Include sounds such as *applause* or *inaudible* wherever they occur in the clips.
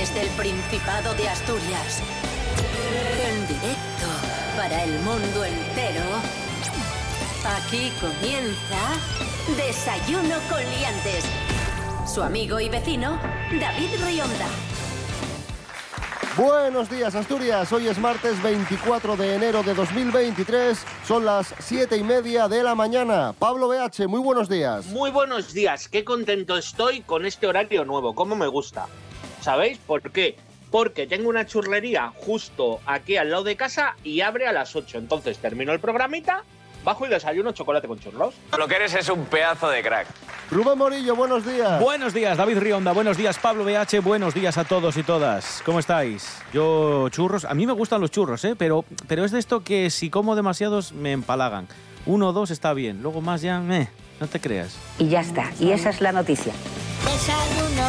desde el Principado de Asturias. En directo para el mundo entero. Aquí comienza Desayuno con Liantes. Su amigo y vecino, David Rionda. Buenos días Asturias, hoy es martes 24 de enero de 2023, son las 7 y media de la mañana. Pablo BH, muy buenos días. Muy buenos días, qué contento estoy con este horario nuevo, cómo me gusta. ¿Sabéis por qué? Porque tengo una churrería justo aquí al lado de casa y abre a las 8, entonces termino el programita, bajo y desayuno chocolate con churros. Lo que eres es un pedazo de crack. Rubén Morillo, buenos días. Buenos días, David Rionda. Buenos días, Pablo BH. Buenos días a todos y todas. ¿Cómo estáis? Yo, churros. A mí me gustan los churros, ¿eh? Pero, pero es de esto que si como demasiados me empalagan. Uno o dos está bien. Luego más ya, meh, no te creas. Y ya está. Y esa es la noticia. Desayuno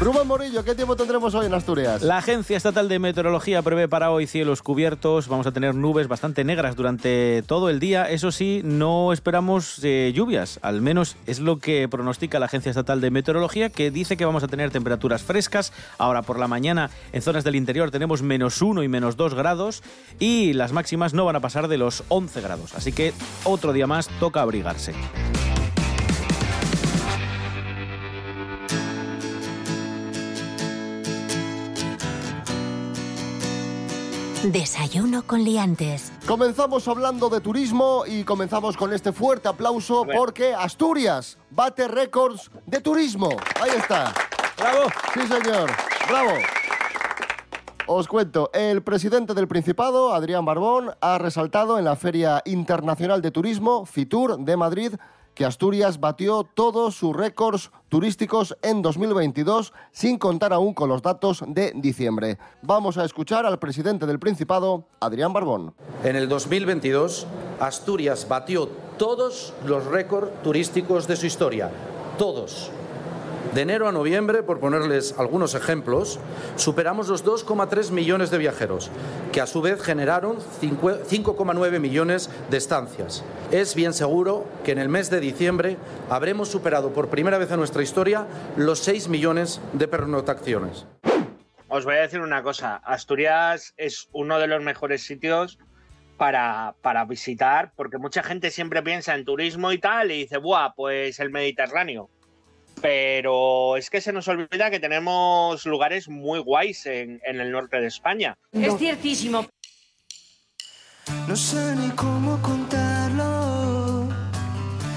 Rubén Morillo, ¿qué tiempo tendremos hoy en Asturias? La Agencia Estatal de Meteorología prevé para hoy cielos cubiertos. Vamos a tener nubes bastante negras durante todo el día. Eso sí, no esperamos eh, lluvias. Al menos es lo que pronostica la Agencia Estatal de Meteorología, que dice que vamos a tener temperaturas frescas. Ahora por la mañana en zonas del interior tenemos menos 1 y menos 2 grados y las máximas no van a pasar de los 11 grados. Así que otro día más toca abrigarse. Desayuno con Liantes. Comenzamos hablando de turismo y comenzamos con este fuerte aplauso porque Asturias bate récords de turismo. Ahí está. ¡Bravo! Sí, señor. Bravo. Os cuento, el presidente del Principado, Adrián Barbón, ha resaltado en la Feria Internacional de Turismo, FITUR, de Madrid, que Asturias batió todos sus récords turísticos en 2022, sin contar aún con los datos de diciembre. Vamos a escuchar al presidente del Principado, Adrián Barbón. En el 2022, Asturias batió todos los récords turísticos de su historia. Todos. De enero a noviembre, por ponerles algunos ejemplos, superamos los 2,3 millones de viajeros, que a su vez generaron 5,9 millones de estancias. Es bien seguro que en el mes de diciembre habremos superado por primera vez en nuestra historia los 6 millones de pernoctaciones. Os voy a decir una cosa, Asturias es uno de los mejores sitios para, para visitar, porque mucha gente siempre piensa en turismo y tal, y dice, ¡buah! Pues el Mediterráneo. Pero es que se nos olvida que tenemos lugares muy guays en, en el norte de España. Es ciertísimo. No sé ni cómo contarlo.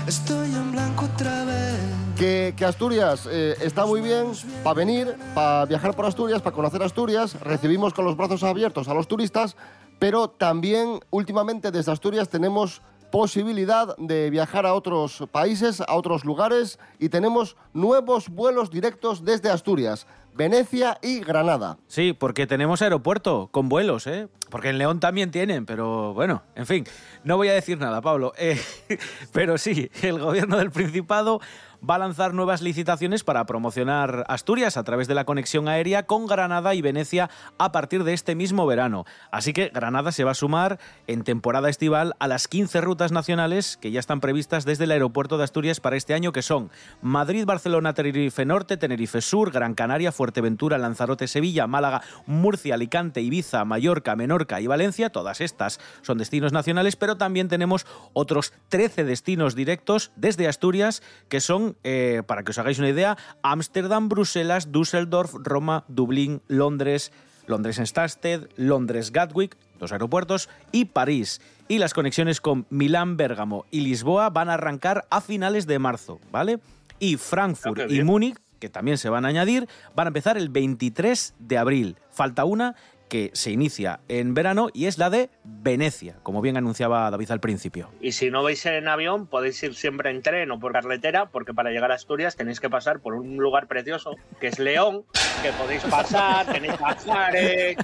Estoy en blanco otra vez. Que, que Asturias eh, está muy bien para venir, para viajar por Asturias, para conocer Asturias. Recibimos con los brazos abiertos a los turistas, pero también últimamente desde Asturias tenemos posibilidad de viajar a otros países, a otros lugares y tenemos nuevos vuelos directos desde Asturias, Venecia y Granada. Sí, porque tenemos aeropuerto con vuelos, ¿eh? Porque en León también tienen, pero bueno, en fin, no voy a decir nada, Pablo. Eh, *laughs* pero sí, el gobierno del Principado va a lanzar nuevas licitaciones para promocionar Asturias a través de la conexión aérea con Granada y Venecia a partir de este mismo verano. Así que Granada se va a sumar en temporada estival a las 15 rutas nacionales que ya están previstas desde el aeropuerto de Asturias para este año, que son Madrid, Barcelona, Tenerife Norte, Tenerife Sur, Gran Canaria, Fuerteventura, Lanzarote, Sevilla, Málaga, Murcia, Alicante, Ibiza, Mallorca, Menorca y Valencia. Todas estas son destinos nacionales, pero también tenemos otros 13 destinos directos desde Asturias que son eh, para que os hagáis una idea, Ámsterdam, Bruselas, Düsseldorf, Roma, Dublín, Londres, Londres Stansted, Londres Gatwick, dos aeropuertos, y París. Y las conexiones con Milán, Bérgamo y Lisboa van a arrancar a finales de marzo, ¿vale? Y Frankfurt Ah, y. Múnich, que también se van a añadir, van a empezar el 23 de abril. Falta una que se inicia en verano y es la de Venecia, como bien anunciaba David al principio. Y si no vais en avión, podéis ir siempre en tren o por carretera, porque para llegar a Asturias tenéis que pasar por un lugar precioso, que es León, que podéis pasar, tenéis pasares.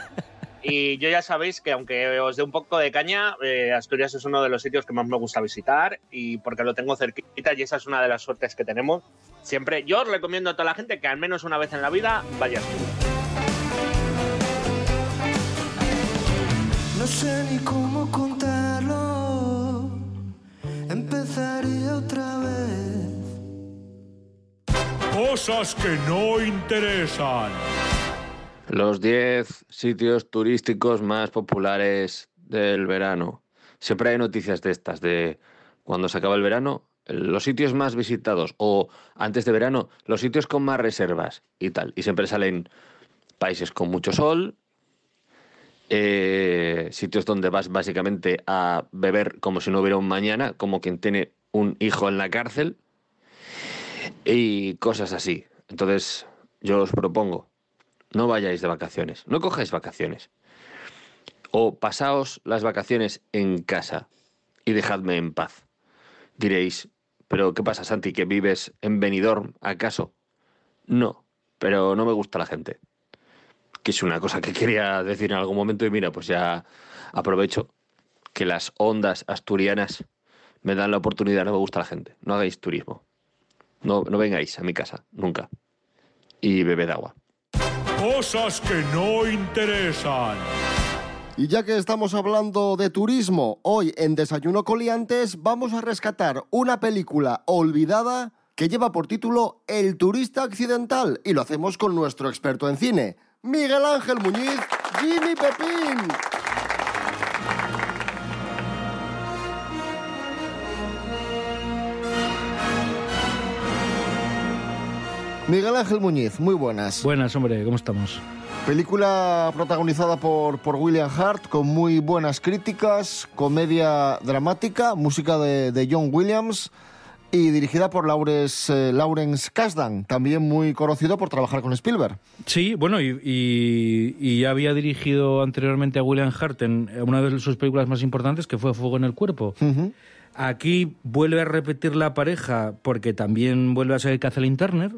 Y yo ya sabéis que aunque os dé un poco de caña, eh, Asturias es uno de los sitios que más me gusta visitar y porque lo tengo cerquita y esa es una de las suertes que tenemos. Siempre yo os recomiendo a toda la gente que al menos una vez en la vida vaya a Asturias. No sé ni cómo contarlo. Empezaré otra vez. Cosas que no interesan. Los 10 sitios turísticos más populares del verano. Siempre hay noticias de estas, de cuando se acaba el verano, los sitios más visitados o antes de verano, los sitios con más reservas y tal. Y siempre salen países con mucho sol, eh, sitios donde vas básicamente a beber como si no hubiera un mañana, como quien tiene un hijo en la cárcel y cosas así. Entonces, yo os propongo, no vayáis de vacaciones, no cojáis vacaciones. O pasaos las vacaciones en casa y dejadme en paz. Diréis, pero ¿qué pasa, Santi, que vives en Benidorm, acaso? No, pero no me gusta la gente. Que es una cosa que quería decir en algún momento y mira, pues ya aprovecho que las ondas asturianas me dan la oportunidad, no me gusta la gente. No hagáis turismo. No, no vengáis a mi casa, nunca. Y bebed agua. Cosas que no interesan. Y ya que estamos hablando de turismo, hoy en Desayuno Coliantes vamos a rescatar una película olvidada que lleva por título El turista accidental y lo hacemos con nuestro experto en cine, Miguel Ángel Muñiz, Jimmy Pepín. Miguel Ángel Muñiz, muy buenas. Buenas, hombre, ¿cómo estamos? Película protagonizada por, por William Hart, con muy buenas críticas, comedia dramática, música de, de John Williams y dirigida por Lawrence, eh, Lawrence Kasdan, también muy conocido por trabajar con Spielberg. Sí, bueno, y, y- y ya había dirigido anteriormente a William Hart en una de sus películas más importantes, que fue Fuego en el Cuerpo. Aquí vuelve a repetir la pareja porque también vuelve a ser Kathleen Turner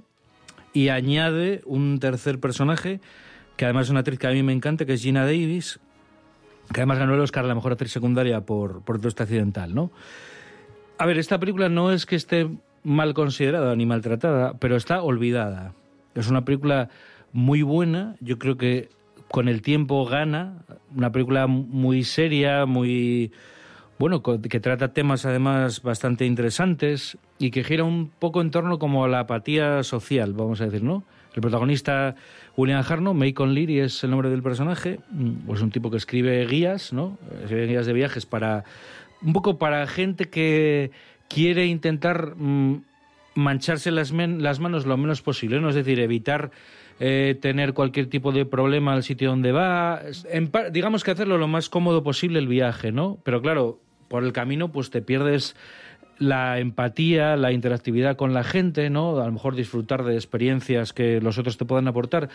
y añade un tercer personaje que además es una actriz que a mí me encanta, que es Gina Davis, que además ganó el Oscar a la mejor actriz secundaria por, por accidental, ¿no? A ver, esta película no es que esté mal considerada ni maltratada, pero está olvidada. Es una película muy buena, yo creo que con el tiempo gana, una película muy seria, muy bueno, que trata temas además bastante interesantes y que gira un poco en torno como a la apatía social, vamos a decir, ¿no? El protagonista, William Hartnell, Macon Leary es el nombre del personaje, mm, pues un tipo que escribe guías, ¿no? Escribe guías de viajes para un poco para gente que quiere intentar mm, mancharse las, men- las manos lo menos posible, ¿no? Es decir, evitar eh, tener cualquier tipo de problema al sitio donde va. Digamos que hacerlo lo más cómodo posible el viaje, ¿no? Pero claro, por el camino pues te pierdes la empatía, la interactividad con la gente, ¿no? A lo mejor disfrutar de experiencias que los otros te puedan aportar.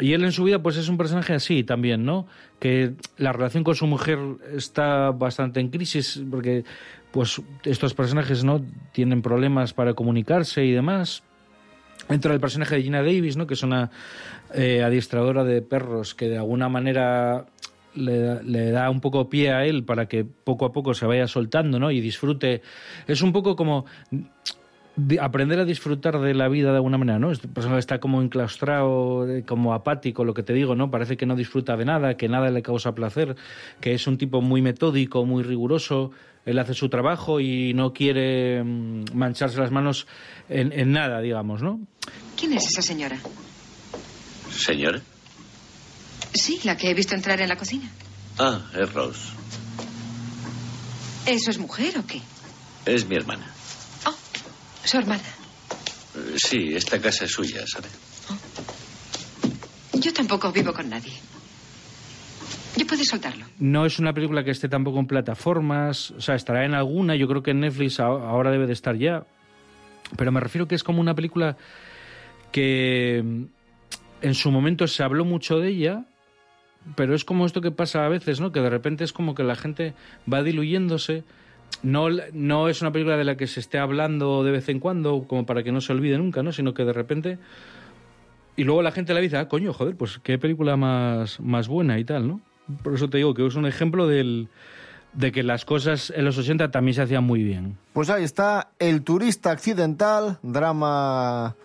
Y él en su vida pues es un personaje así también, ¿no? Que la relación con su mujer está bastante en crisis porque pues estos personajes, ¿no? Tienen problemas para comunicarse y demás. Entra el personaje de Gina Davis, ¿no? Que es una eh, adiestradora de perros que de alguna manera le, da- le da un poco pie a él para que poco a poco se vaya soltando, ¿no? Y disfrute. Es un poco como aprender a disfrutar de la vida de alguna manera, ¿no? Este personaje está como enclaustrado, eh, como apático, lo que te digo, ¿no? Parece que no disfruta de nada, que nada le causa placer, que es un tipo muy metódico, muy riguroso. Él hace su trabajo y no quiere mm, mancharse las manos en, en nada, digamos, ¿no? ¿Quién es esa señora? Señora. Sí, la que he visto entrar en la cocina. Ah, es Rose. ¿Eso es mujer o qué? Es mi hermana. Su hermana. Sí, esta casa es suya, ¿sabe? Yo tampoco vivo con nadie. Yo puedo soltarlo. No es una película que esté tampoco en plataformas, o sea, estará en alguna, yo creo que en Netflix a- ahora debe de estar ya, pero me refiero que es como una película que mm, en su momento se habló mucho de ella, pero es como esto que pasa a veces, ¿no? Que de repente es como que la gente va diluyéndose. No, no es una película de la que se esté hablando de vez en cuando, como para que no se olvide nunca, ¿no? Sino que de repente... Y luego la gente la dice, ah, coño, joder, pues qué película más, más buena y tal, ¿no? Por eso te digo que es un ejemplo del, de que las cosas en los 80 también se hacían muy bien. Pues ahí está El turista accidental, drama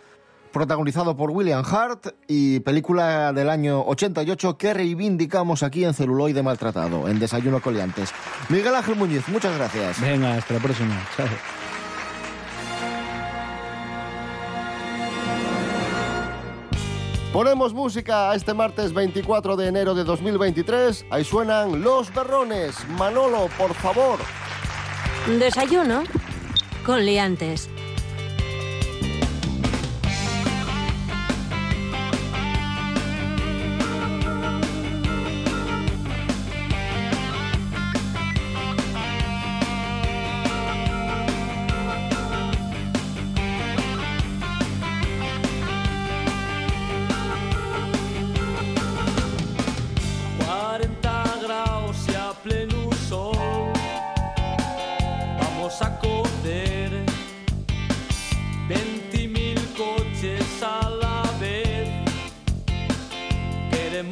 protagonizado por William Hart y película del año 88 que reivindicamos aquí en Celuloide Maltratado, en Desayuno Coliantes. Miguel Ángel Muñiz, muchas gracias. Venga, hasta la próxima. Chao. Ponemos música a este martes 24 de enero de 2023. Ahí suenan Los Berrones. Manolo, por favor. Desayuno con liantes.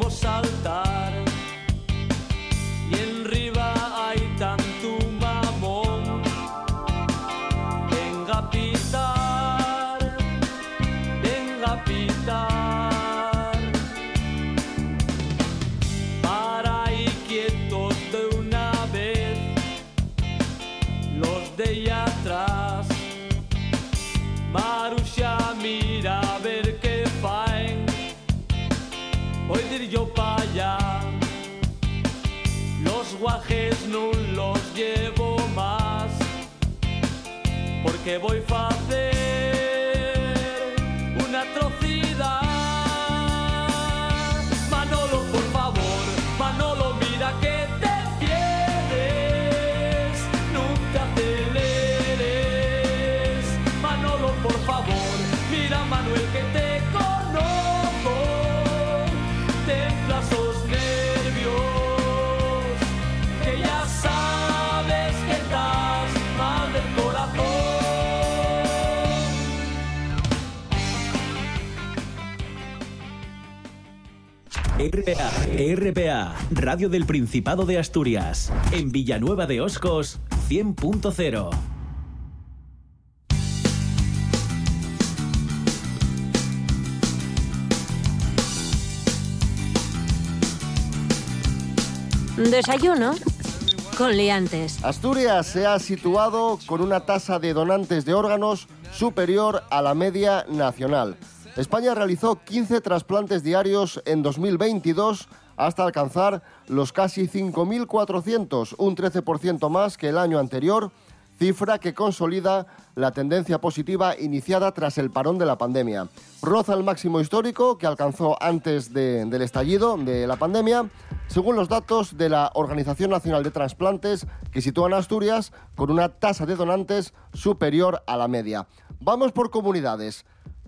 Saltar Porque voy a RPA, RPA, Radio del Principado de Asturias. En Villanueva de Oscos, 100.0. Desayuno con liantes. Asturias se ha situado con una tasa de donantes de órganos superior a la media nacional. España realizó 15 trasplantes diarios en 2022 hasta alcanzar los casi 5.400, un 13% más que el año anterior, cifra que consolida la tendencia positiva iniciada tras el parón de la pandemia. Roza el máximo histórico que alcanzó antes de- del estallido de la pandemia, según los datos de la Organización Nacional de Trasplantes, que sitúan a Asturias con una tasa de donantes superior a la media. Vamos por comunidades.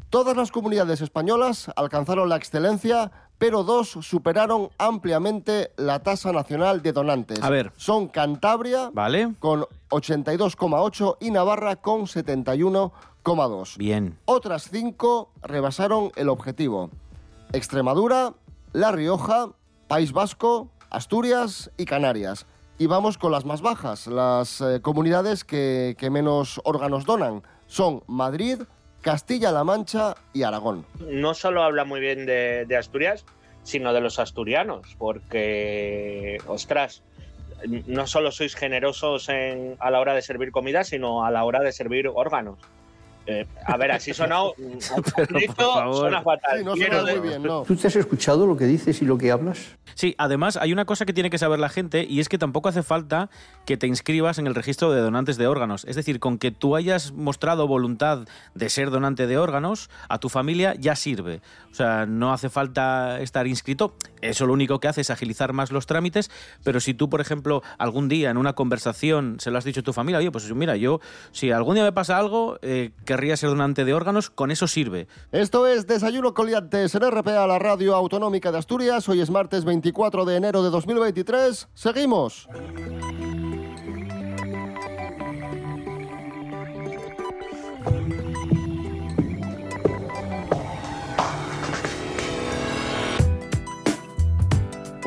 Todas las comunidades españolas alcanzaron la excelencia, pero dos superaron ampliamente la tasa nacional de donantes. A ver. Son Cantabria ¿Vale? con 82,8 y Navarra con 71,2. Bien. Otras cinco rebasaron el objetivo. Extremadura, La Rioja, País Vasco, Asturias y Canarias. Y vamos con las más bajas, las eh, comunidades que, que menos órganos donan. Son Madrid, Castilla-La Mancha y Aragón. no solo habla muy bien de, Asturias, sino de los asturianos, porque, ostras, no solo sois generosos en- a la hora de servir comida, sino a la hora de servir órganos. Eh, a ver, así sonado, *laughs* favor. suena fatal. Sí, no Quiero suena muy de- bien, ¿no? ¿Tú te has escuchado lo que dices y lo que hablas? Sí, además hay una cosa que tiene que saber la gente y es que tampoco hace falta que te inscribas en el registro de donantes de órganos. Es decir, con que tú hayas mostrado voluntad de ser donante de órganos a tu familia ya sirve. O sea, no hace falta estar inscrito. Eso lo único que hace es agilizar más los trámites, pero si tú, por ejemplo, algún día en una conversación se lo has dicho a tu familia, oye, pues mira, yo, si algún día me pasa algo, eh, ser donante de órganos, con eso sirve. Esto es Desayuno Coliantes en RPA, la radio autonómica de Asturias. Hoy es martes 24 de enero de 2023. Seguimos.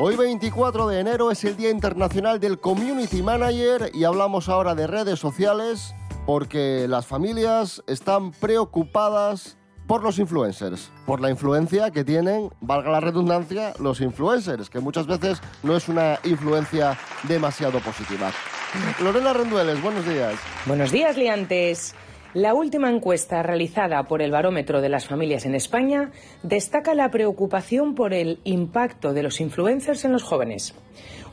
Hoy 24 de enero es el Día Internacional del Community Manager y hablamos ahora de redes sociales porque las familias están preocupadas por los influencers, por la influencia que tienen, valga la redundancia, los influencers, que muchas veces no es una influencia demasiado positiva. Lorena Rendueles, buenos días. Buenos días, liantes. La última encuesta realizada por el Barómetro de las Familias en España destaca la preocupación por el impacto de los influencers en los jóvenes.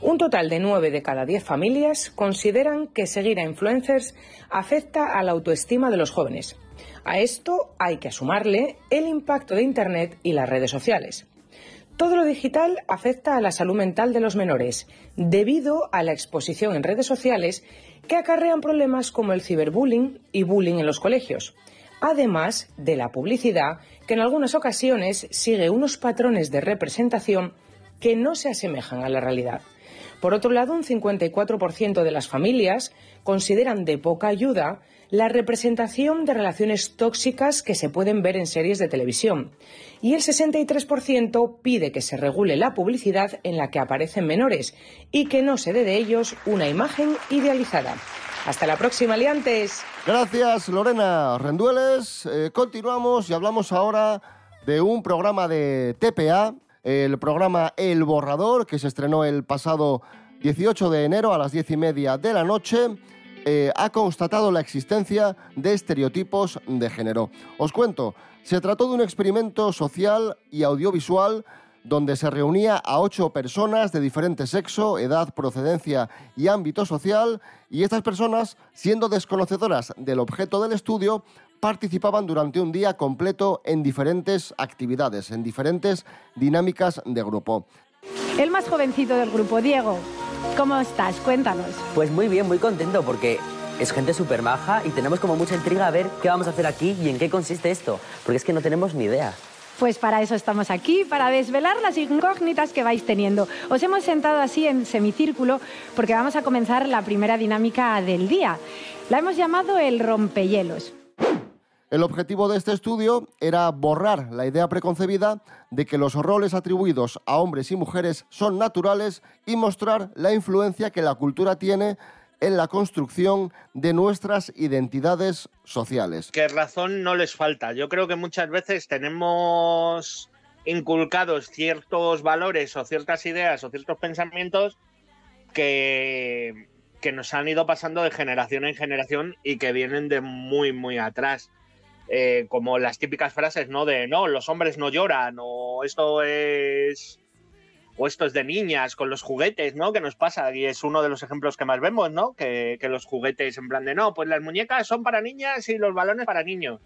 Un total de 9 de cada 10 familias consideran que seguir a influencers afecta a la autoestima de los jóvenes. A esto hay que sumarle el impacto de Internet y las redes sociales. Todo lo digital afecta a la salud mental de los menores, debido a la exposición en redes sociales que acarrean problemas como el ciberbullying y bullying en los colegios, además de la publicidad que en algunas ocasiones sigue unos patrones de representación que no se asemejan a la realidad. Por otro lado, un 54% de las familias consideran de poca ayuda la representación de relaciones tóxicas que se pueden ver en series de televisión. Y el 63% pide que se regule la publicidad en la que aparecen menores y que no se dé de ellos una imagen idealizada. Hasta la próxima, liantes. Gracias, Lorena Rendueles. Eh, continuamos y hablamos ahora de un programa de TPA, el programa El Borrador, que se estrenó el pasado 18 de enero a las 10 y media de la noche. Eh, ha constatado la existencia de estereotipos de género. Os cuento, se trató de un experimento social y audiovisual donde se reunía a ocho personas de diferente sexo, edad, procedencia y ámbito social, y estas personas, siendo desconocedoras del objeto del estudio, participaban durante un día completo en diferentes actividades, en diferentes dinámicas de grupo. El más jovencito del grupo, Diego, ¿cómo estás? Cuéntanos. Pues muy bien, muy contento porque es gente súper maja y tenemos como mucha intriga a ver qué vamos a hacer aquí y en qué consiste esto, porque es que no tenemos ni idea. Pues para eso estamos aquí, para desvelar las incógnitas que vais teniendo. Os hemos sentado así en semicírculo porque vamos a comenzar la primera dinámica del día. La hemos llamado el rompehielos. El objetivo de este estudio era borrar la idea preconcebida de que los roles atribuidos a hombres y mujeres son naturales y mostrar la influencia que la cultura tiene en la construcción de nuestras identidades sociales. Que razón no les falta. Yo creo que muchas veces tenemos inculcados ciertos valores o ciertas ideas o ciertos pensamientos que, que nos han ido pasando de generación en generación y que vienen de muy, muy atrás. Eh, como las típicas frases, ¿no? De no, los hombres no lloran, o esto es. O esto es de niñas con los juguetes, ¿no? Que nos pasa, y es uno de los ejemplos que más vemos, ¿no? Que los juguetes, en plan de no, pues las muñecas son para niñas y los balones para niños.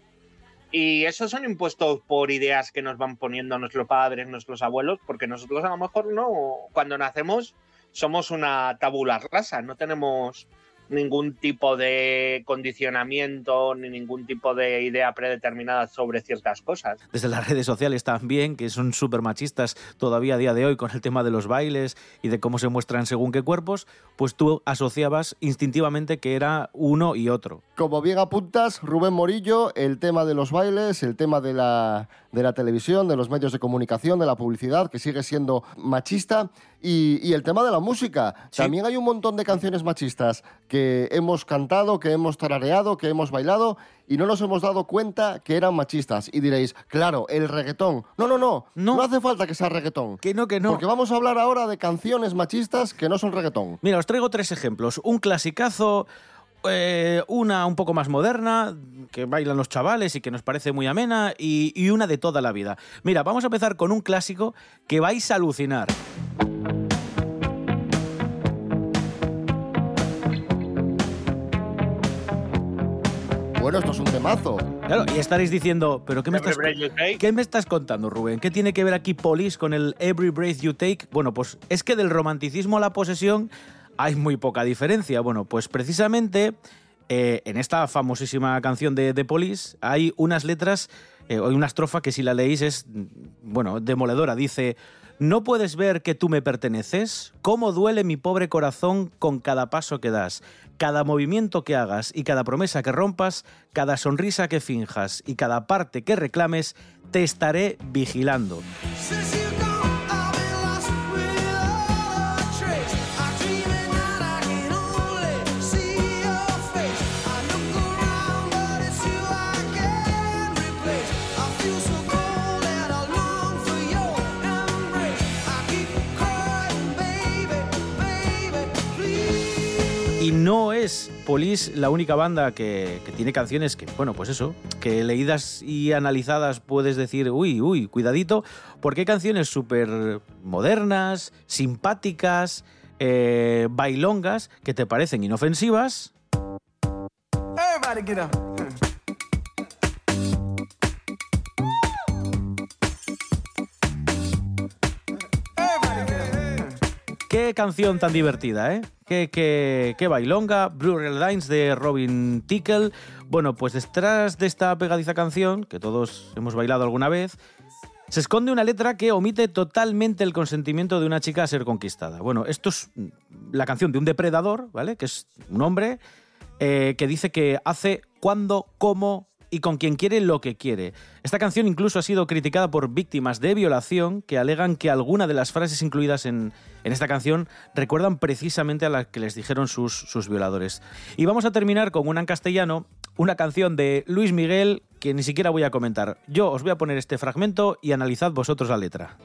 Y esos son impuestos por ideas que nos van poniendo nuestros padres, nuestros abuelos, porque nosotros a lo mejor no, cuando nacemos somos una tabula rasa, no tenemos ningún tipo de condicionamiento ni ningún tipo de idea predeterminada sobre ciertas cosas. Desde las redes sociales también, que son súper machistas todavía a día de hoy con el tema de los bailes y de cómo se muestran según qué cuerpos, pues tú asociabas instintivamente que era uno y otro. Como bien apuntas, Rubén Morillo, el tema de los bailes, el tema de la, de la televisión, de los medios de comunicación, de la publicidad, que sigue siendo machista, y, y el tema de la música. También hay un montón de canciones machistas que hemos cantado, que hemos tarareado, que hemos bailado, y no nos hemos dado cuenta que eran machistas. Y diréis, claro, el reggaetón. No, no, no, no, hace falta que sea reggaetón. Que no, que no. Porque vamos a hablar ahora de canciones machistas que no son reggaetón. Mira, os traigo tres ejemplos. Un clasicazo, eh, una un poco más moderna, que bailan los chavales y que nos parece muy amena, y, y una de toda la vida. Mira, vamos a empezar con un clásico que vais a alucinar. Bueno, esto es un temazo. Claro, y estaréis diciendo, ¿pero qué me, estás, ¿qué me estás contando, Rubén? ¿Qué tiene que ver aquí Police con el Every Breath You Take? Bueno, pues es que del romanticismo a la posesión hay muy poca diferencia. Bueno, pues precisamente eh, en esta famosísima canción de, de Police hay unas letras, eh, hay una estrofa que si la leéis es, bueno, demoledora. Dice, ¿no puedes ver que tú me perteneces? ¿Cómo duele mi pobre corazón con cada paso que das? Cada movimiento que hagas y cada promesa que rompas, cada sonrisa que finjas y cada parte que reclames, te estaré vigilando. No es Police la única banda que, tiene canciones que, bueno, pues eso, que leídas y analizadas puedes decir, uy, uy, cuidadito, porque hay canciones súper modernas, simpáticas, eh, bailongas, que te parecen inofensivas. Canción tan divertida, ¿eh? Qué, bailonga. Blue Lines de Robin Tickle. Bueno, pues detrás de esta pegadiza canción, que todos hemos bailado alguna vez, se esconde una letra que omite totalmente el consentimiento de una chica a ser conquistada. Bueno, esto es la canción de un depredador, ¿vale? Que es un hombre eh, que dice que hace cuando, cómo y con quien quiere lo que quiere. Esta canción incluso ha sido criticada por víctimas de violación que alegan que alguna de las frases incluidas en, en esta canción recuerdan precisamente a las que les dijeron sus, sus violadores. Y vamos a terminar con una en castellano, una canción de Luis Miguel que ni siquiera voy a comentar. Yo os voy a poner este fragmento y analizad vosotros la letra.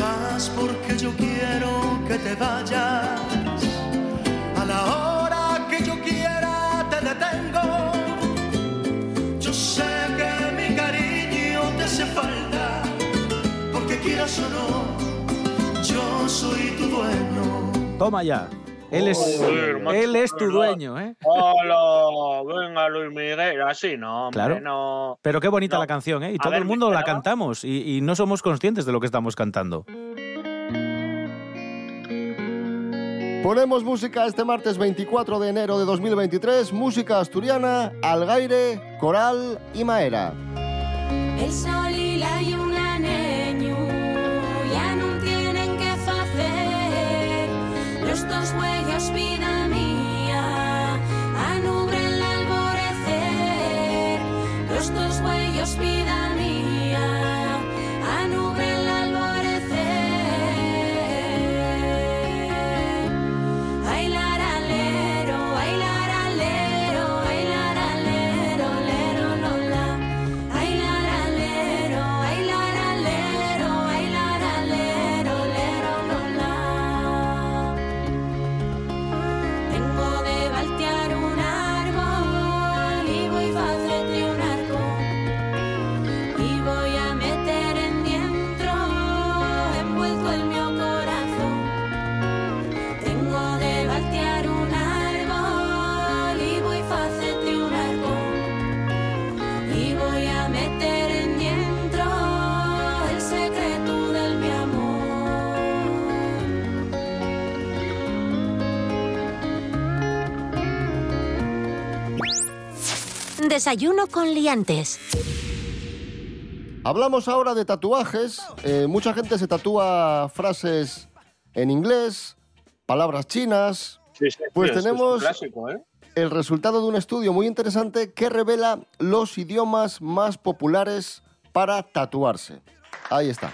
Vas porque yo quiero que te vayas. Toma ya. Él es, él es tu dueño, ¿eh? Hola, venga Luis Miguel, así no, hombre, Claro. no. Pero qué bonita la canción, ¿eh? Y A todo ver, el mundo ¿me la cantamos y, y no somos conscientes de lo que estamos cantando. Ponemos música este martes 24 de enero de 2023, música asturiana, Algaire, Coral y Maera. El sol y la lluna Desayuno con liantes. Hablamos ahora de tatuajes. Eh, mucha gente se tatúa frases en inglés, palabras chinas. Sí, sí, Pues es tenemos clásico, ¿eh? el resultado de un estudio muy interesante que revela los idiomas más populares para tatuarse. Ahí está.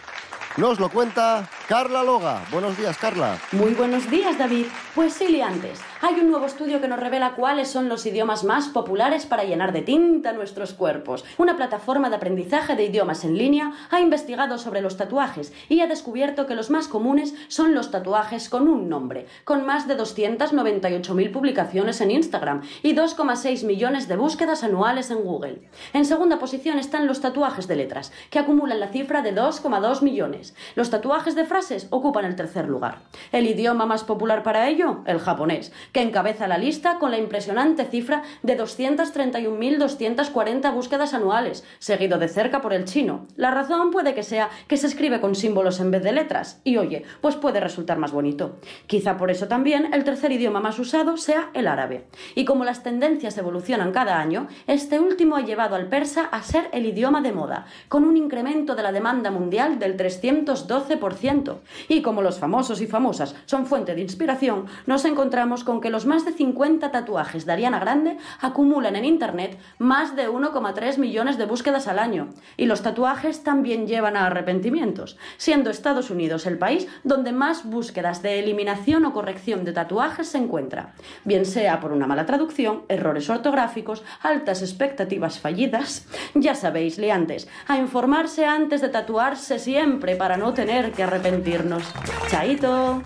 Nos lo cuenta Carla Loga. Buenos días, Carla. Muy buenos días, David. Pues sí, liantes. Hay un nuevo estudio que nos revela cuáles son los idiomas más populares para llenar de tinta nuestros cuerpos. Una plataforma de aprendizaje de idiomas en línea ha investigado sobre los tatuajes y ha descubierto que los más comunes son los tatuajes con un nombre, con más de 298.000 publicaciones en Instagram y 2,6 millones de búsquedas anuales en Google. En segunda posición están los tatuajes de letras, que acumulan la cifra de 2,2 millones. Los tatuajes de frases ocupan el tercer lugar. El idioma más popular para ello, el japonés, que encabeza la lista con la impresionante cifra de 231.240 búsquedas anuales, seguido de cerca por el chino. La razón puede que sea que se escribe con símbolos en vez de letras, y oye, pues puede resultar más bonito. Quizá por eso también el tercer idioma más usado sea el árabe. Y como las tendencias evolucionan cada año, este último ha llevado al persa a ser el idioma de moda, con un incremento de la demanda mundial del 312%. Y como los famosos y famosas son fuente de inspiración, nos encontramos con que los más de 50 tatuajes de Ariana Grande acumulan en Internet más de 1,3 millones de búsquedas al año. Y los tatuajes también llevan a arrepentimientos, siendo Estados Unidos el país donde más búsquedas de eliminación o corrección de tatuajes se encuentra, bien sea por una mala traducción, errores ortográficos, altas expectativas fallidas. Ya sabéis, liantes, a informarse antes de tatuarse siempre para no tener que arrepentirnos. Chaito.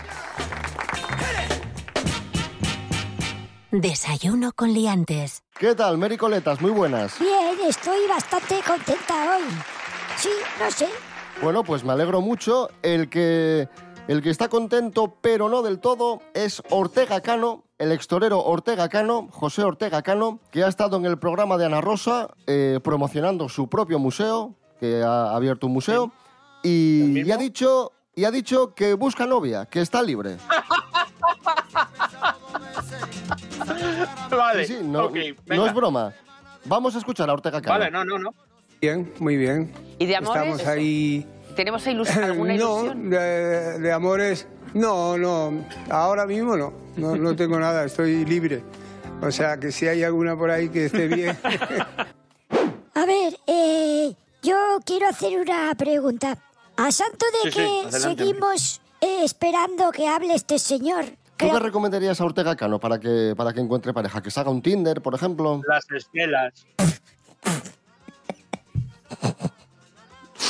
Desayuno con liantes. ¿Qué tal, Mary Coletas? Muy buenas. Bien, estoy bastante contenta hoy. Sí, no sé. Bueno, pues me alegro mucho. El que, el que está contento, pero no del todo, es Ortega Cano, el extorero Ortega Cano, José Ortega Cano, que ha estado en el programa de Ana Rosa eh, promocionando su propio museo, que ha abierto un museo, y, y ha dicho, y ha dicho que busca novia, que está libre. *laughs* vale, Sí, sí, no, es broma. Vamos a escuchar a Ortega Cano. Vale, no, no, no. Bien, muy bien. ¿Y de amores? Estamos ahí. ¿Tenemos ilus- *laughs* alguna ilusión? No, de, de amores, no, no. Ahora mismo no. no. No tengo nada, estoy libre. O sea, que si hay alguna por ahí que esté bien. *laughs* A ver, eh, yo quiero hacer una pregunta. A santo de Sí, que seguimos eh, esperando que hable este señor. ¿Tú qué recomendarías a Ortega Cano para que, para que encuentre pareja? ¿Que se haga un Tinder, por ejemplo? Las esquelas.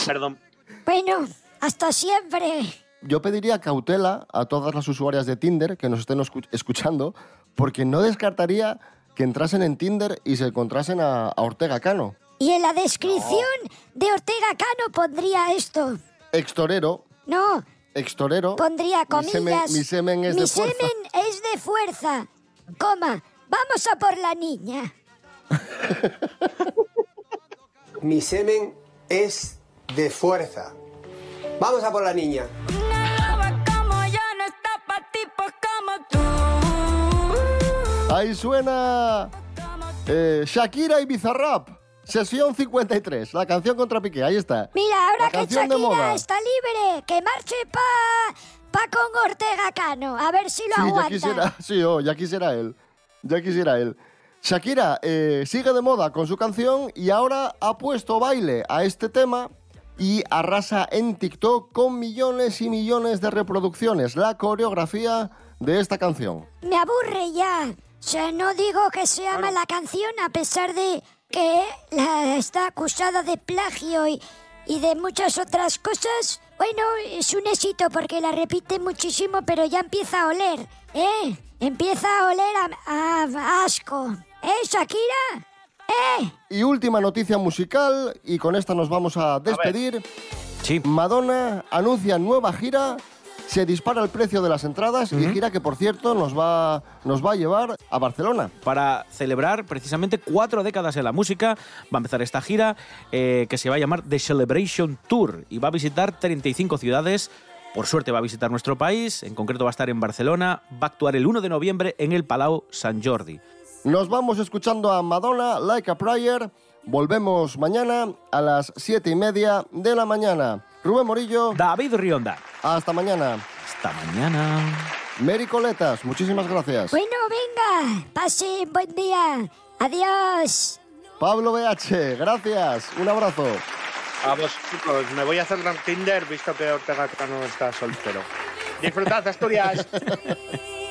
Perdón. Bueno, hasta siempre. Yo pediría cautela a todas las usuarias de Tinder que nos estén escu- escuchando, porque no descartaría que entrasen en Tinder y se encontrasen a, a Ortega Cano. Y en la descripción de Ortega Cano pondría esto. Extorero, No, extorero. pondría Mi comillas. semen, mi semen es Mi de fuerza. semen es de fuerza. Coma, vamos a por la niña. *laughs* Mi semen es de fuerza. Vamos a por la niña. Como yo no está pa' tipos como tú. Ahí suena eh, Shakira y Bizarrap. Sesión 53, la canción contra Piqué, ahí está. Mira, ahora La que Shakira está libre, que marche pa, pa con Ortega Cano. A ver si lo Sí, ya aguanta. quisiera, *laughs* sí, oh, ya quisiera él. Ya quisiera él. Shakira eh, sigue de moda con su canción y ahora ha puesto baile a este tema y arrasa en TikTok con millones y millones de reproducciones la coreografía de esta canción. Me aburre ya. O sea, no digo que sea mala canción a pesar de que la está acusada de plagio y, y de muchas otras cosas. Bueno, es un éxito porque la repite muchísimo, pero ya empieza a oler, ¿eh? Empieza a oler a, a asco. ¿Eh, Shakira? ¿Eh? Y última noticia musical, y con esta nos vamos a despedir. Madonna anuncia nueva gira, se dispara el precio de las entradas y gira que, por cierto, nos va, nos va a llevar a Barcelona. Para celebrar precisamente cuatro décadas en la música, va a empezar esta gira eh, que se va a llamar The Celebration Tour y va a visitar 35 ciudades. Por suerte va a visitar nuestro país, en concreto va a estar en Barcelona, va a actuar el 1 de noviembre en el Palau Sant Jordi. Nos vamos escuchando a Madonna, Like a Prayer. Volvemos mañana a las siete y media de la mañana. Rubén Morillo. David Rionda. Hasta mañana. Hasta mañana. Mary Coletas, muchísimas gracias. Bueno, venga, pase buen día. Adiós. Pablo BH, gracias. Un abrazo. Vamos, chicos, me voy a hacer un Tinder visto que Ortega Cano está soltero. Disfrutad, Asturias. *laughs*